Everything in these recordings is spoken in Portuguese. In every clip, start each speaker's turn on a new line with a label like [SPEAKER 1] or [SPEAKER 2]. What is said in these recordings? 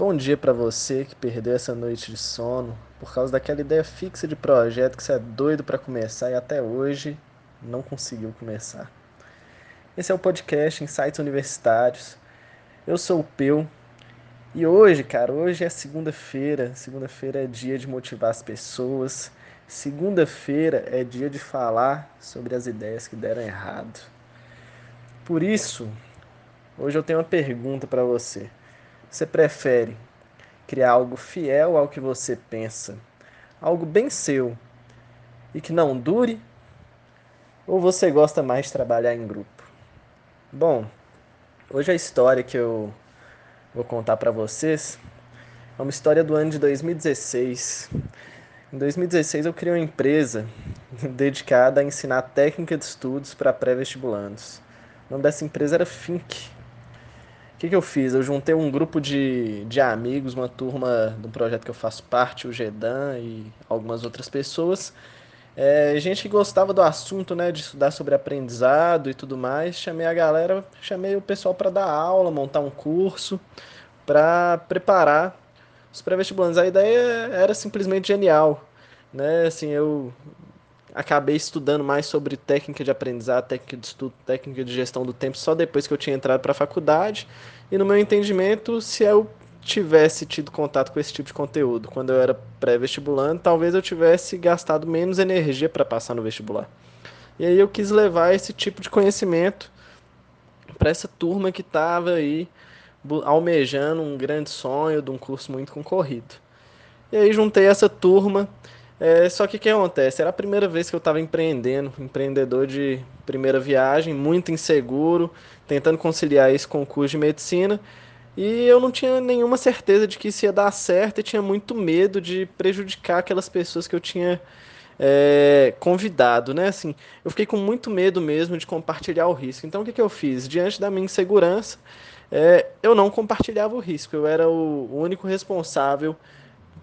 [SPEAKER 1] Bom dia para você que perdeu essa noite de sono por causa daquela ideia fixa de projeto que você é doido para começar e até hoje não conseguiu começar. Esse é o podcast Insights Universitários. Eu sou o Peu e hoje, cara, hoje é segunda-feira. Segunda-feira é dia de motivar as pessoas. Segunda-feira é dia de falar sobre as ideias que deram errado. Por isso, hoje eu tenho uma pergunta para você. Você prefere criar algo fiel ao que você pensa, algo bem seu e que não dure? Ou você gosta mais de trabalhar em grupo? Bom, hoje a história que eu vou contar para vocês é uma história do ano de 2016. Em 2016 eu criei uma empresa dedicada a ensinar técnica de estudos para pré-vestibulandos. O nome dessa empresa era Fink que, que eu fiz? Eu juntei um grupo de, de amigos, uma turma do projeto que eu faço parte, o Gedan e algumas outras pessoas. É, gente que gostava do assunto, né, de estudar sobre aprendizado e tudo mais. Chamei a galera, chamei o pessoal para dar aula, montar um curso, para preparar os pré-vestibulantes. A ideia era simplesmente genial, né? Assim, eu acabei estudando mais sobre técnica de aprendizado, técnica de estudo, técnica de gestão do tempo só depois que eu tinha entrado para a faculdade. E no meu entendimento, se eu tivesse tido contato com esse tipo de conteúdo quando eu era pré-vestibulando, talvez eu tivesse gastado menos energia para passar no vestibular. E aí eu quis levar esse tipo de conhecimento para essa turma que estava aí almejando um grande sonho de um curso muito concorrido. E aí juntei essa turma é, só que o que acontece? Era a primeira vez que eu estava empreendendo, empreendedor de primeira viagem, muito inseguro, tentando conciliar isso com o curso de medicina. E eu não tinha nenhuma certeza de que isso ia dar certo e tinha muito medo de prejudicar aquelas pessoas que eu tinha é, convidado, né? Assim, eu fiquei com muito medo mesmo de compartilhar o risco. Então, o que, que eu fiz? Diante da minha insegurança, é, eu não compartilhava o risco. Eu era o único responsável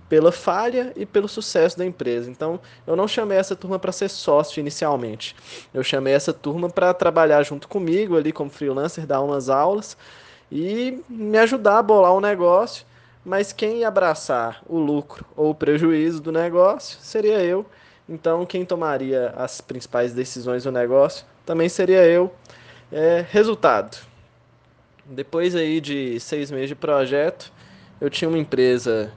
[SPEAKER 1] pela falha e pelo sucesso da empresa. Então, eu não chamei essa turma para ser sócio inicialmente. Eu chamei essa turma para trabalhar junto comigo ali como freelancer, dar umas aulas e me ajudar a bolar o um negócio. Mas quem abraçar o lucro ou o prejuízo do negócio seria eu. Então, quem tomaria as principais decisões do negócio também seria eu. É, resultado: depois aí de seis meses de projeto, eu tinha uma empresa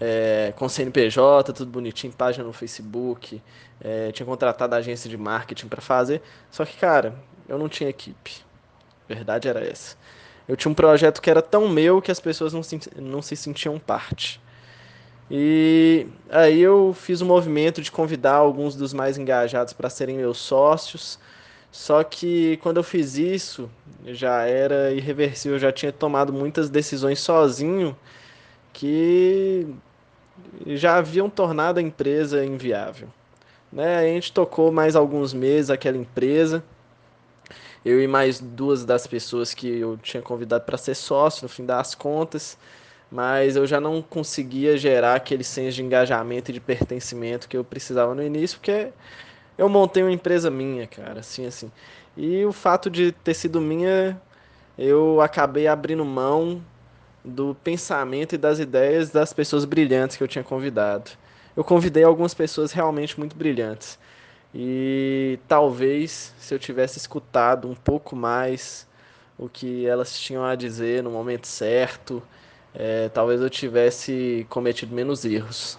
[SPEAKER 1] é, com CNPJ, tudo bonitinho, página no Facebook, é, tinha contratado a agência de marketing para fazer, só que, cara, eu não tinha equipe. A verdade era essa. Eu tinha um projeto que era tão meu que as pessoas não se, não se sentiam parte. E aí eu fiz um movimento de convidar alguns dos mais engajados para serem meus sócios. Só que quando eu fiz isso, já era irreversível, eu já tinha tomado muitas decisões sozinho que já haviam tornado a empresa inviável. Né? A gente tocou mais alguns meses aquela empresa. Eu e mais duas das pessoas que eu tinha convidado para ser sócio, no fim das contas, mas eu já não conseguia gerar aquele senso de engajamento e de pertencimento que eu precisava no início, porque eu montei uma empresa minha, cara, assim, assim. E o fato de ter sido minha, eu acabei abrindo mão do pensamento e das ideias das pessoas brilhantes que eu tinha convidado. Eu convidei algumas pessoas realmente muito brilhantes. E talvez se eu tivesse escutado um pouco mais o que elas tinham a dizer no momento certo, é, talvez eu tivesse cometido menos erros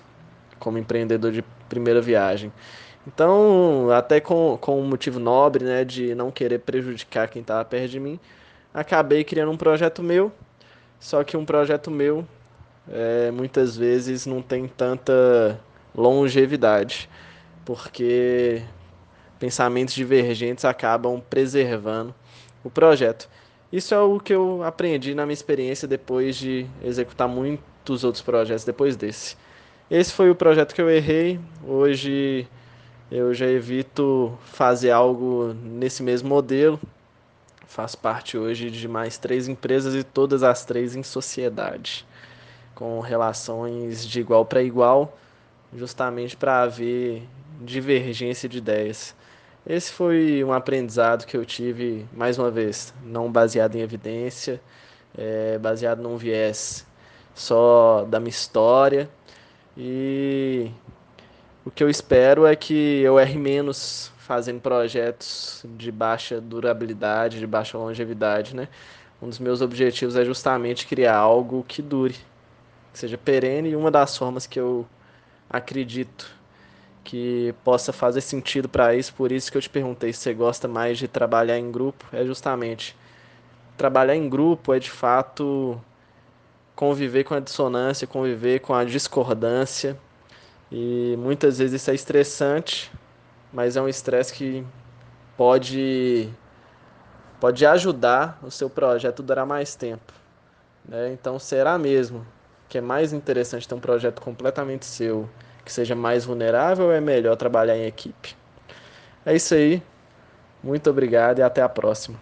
[SPEAKER 1] como empreendedor de primeira viagem. Então, até com, com um motivo nobre, né, de não querer prejudicar quem estava perto de mim, acabei criando um projeto meu só que um projeto meu é, muitas vezes não tem tanta longevidade, porque pensamentos divergentes acabam preservando o projeto. Isso é o que eu aprendi na minha experiência depois de executar muitos outros projetos depois desse. Esse foi o projeto que eu errei. Hoje eu já evito fazer algo nesse mesmo modelo faz parte hoje de mais três empresas e todas as três em sociedade, com relações de igual para igual, justamente para haver divergência de ideias. Esse foi um aprendizado que eu tive, mais uma vez, não baseado em evidência, é, baseado num viés só da minha história. E o que eu espero é que eu erre menos fazendo projetos de baixa durabilidade, de baixa longevidade, né? Um dos meus objetivos é justamente criar algo que dure, que seja perene e uma das formas que eu acredito que possa fazer sentido para isso, por isso que eu te perguntei se você gosta mais de trabalhar em grupo, é justamente trabalhar em grupo é de fato conviver com a dissonância, conviver com a discordância. E muitas vezes isso é estressante, mas é um estresse que pode pode ajudar o seu projeto a durar mais tempo. Né? Então, será mesmo que é mais interessante ter um projeto completamente seu, que seja mais vulnerável, ou é melhor trabalhar em equipe? É isso aí. Muito obrigado e até a próxima.